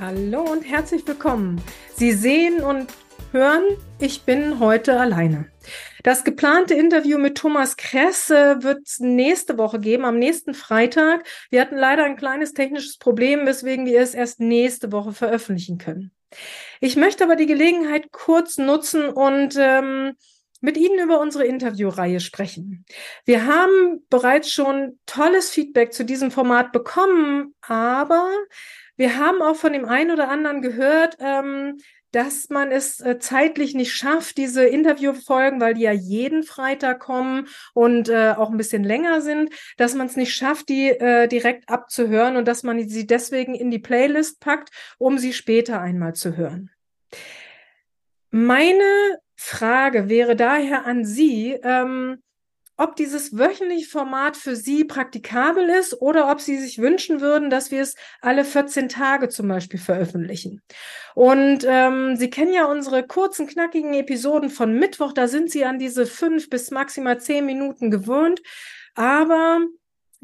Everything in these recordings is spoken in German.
Hallo und herzlich willkommen. Sie sehen und hören, ich bin heute alleine. Das geplante Interview mit Thomas Kresse wird es nächste Woche geben, am nächsten Freitag. Wir hatten leider ein kleines technisches Problem, weswegen wir es erst nächste Woche veröffentlichen können. Ich möchte aber die Gelegenheit kurz nutzen und ähm, mit Ihnen über unsere Interviewreihe sprechen. Wir haben bereits schon tolles Feedback zu diesem Format bekommen, aber wir haben auch von dem einen oder anderen gehört, ähm, dass man es äh, zeitlich nicht schafft, diese Interviewfolgen, weil die ja jeden Freitag kommen und äh, auch ein bisschen länger sind, dass man es nicht schafft, die äh, direkt abzuhören und dass man sie deswegen in die Playlist packt, um sie später einmal zu hören. Meine Frage wäre daher an Sie, ähm, ob dieses wöchentliche Format für Sie praktikabel ist oder ob Sie sich wünschen würden, dass wir es alle 14 Tage zum Beispiel veröffentlichen. Und ähm, Sie kennen ja unsere kurzen, knackigen Episoden von Mittwoch. Da sind Sie an diese fünf bis maximal zehn Minuten gewöhnt. Aber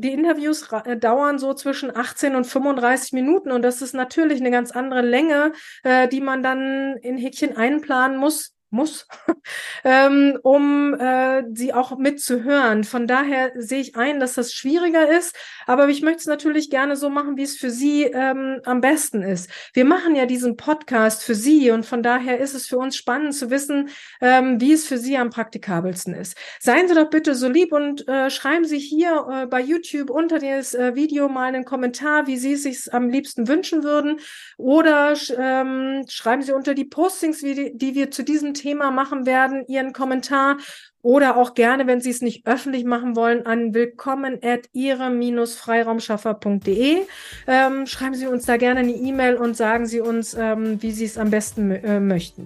die Interviews äh, dauern so zwischen 18 und 35 Minuten und das ist natürlich eine ganz andere Länge, äh, die man dann in Häkchen einplanen muss, muss, ähm, um äh, sie auch mitzuhören. Von daher sehe ich ein, dass das schwieriger ist, aber ich möchte es natürlich gerne so machen, wie es für Sie ähm, am besten ist. Wir machen ja diesen Podcast für Sie und von daher ist es für uns spannend zu wissen, ähm, wie es für Sie am praktikabelsten ist. Seien Sie doch bitte so lieb und äh, schreiben Sie hier äh, bei YouTube unter das äh, Video mal einen Kommentar, wie Sie es sich am liebsten wünschen würden oder ähm, schreiben Sie unter die Postings, wie die, die wir zu diesem Thema machen werden, Ihren Kommentar oder auch gerne, wenn Sie es nicht öffentlich machen wollen, an willkommen at ihre-freiraumschaffer.de. Ähm, schreiben Sie uns da gerne eine E-Mail und sagen Sie uns, ähm, wie Sie es am besten äh, möchten.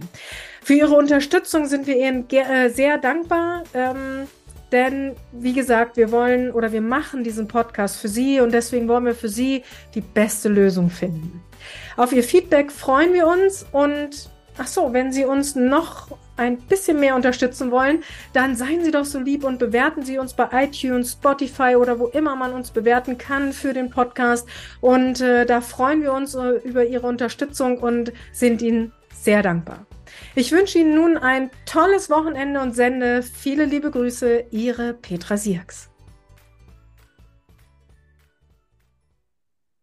Für Ihre Unterstützung sind wir Ihnen äh, sehr dankbar. Ähm, denn, wie gesagt, wir wollen oder wir machen diesen Podcast für Sie und deswegen wollen wir für Sie die beste Lösung finden. Auf Ihr Feedback freuen wir uns und Ach so, wenn Sie uns noch ein bisschen mehr unterstützen wollen, dann seien Sie doch so lieb und bewerten Sie uns bei iTunes, Spotify oder wo immer man uns bewerten kann für den Podcast. Und äh, da freuen wir uns äh, über Ihre Unterstützung und sind Ihnen sehr dankbar. Ich wünsche Ihnen nun ein tolles Wochenende und sende viele liebe Grüße, Ihre Petra Sierks.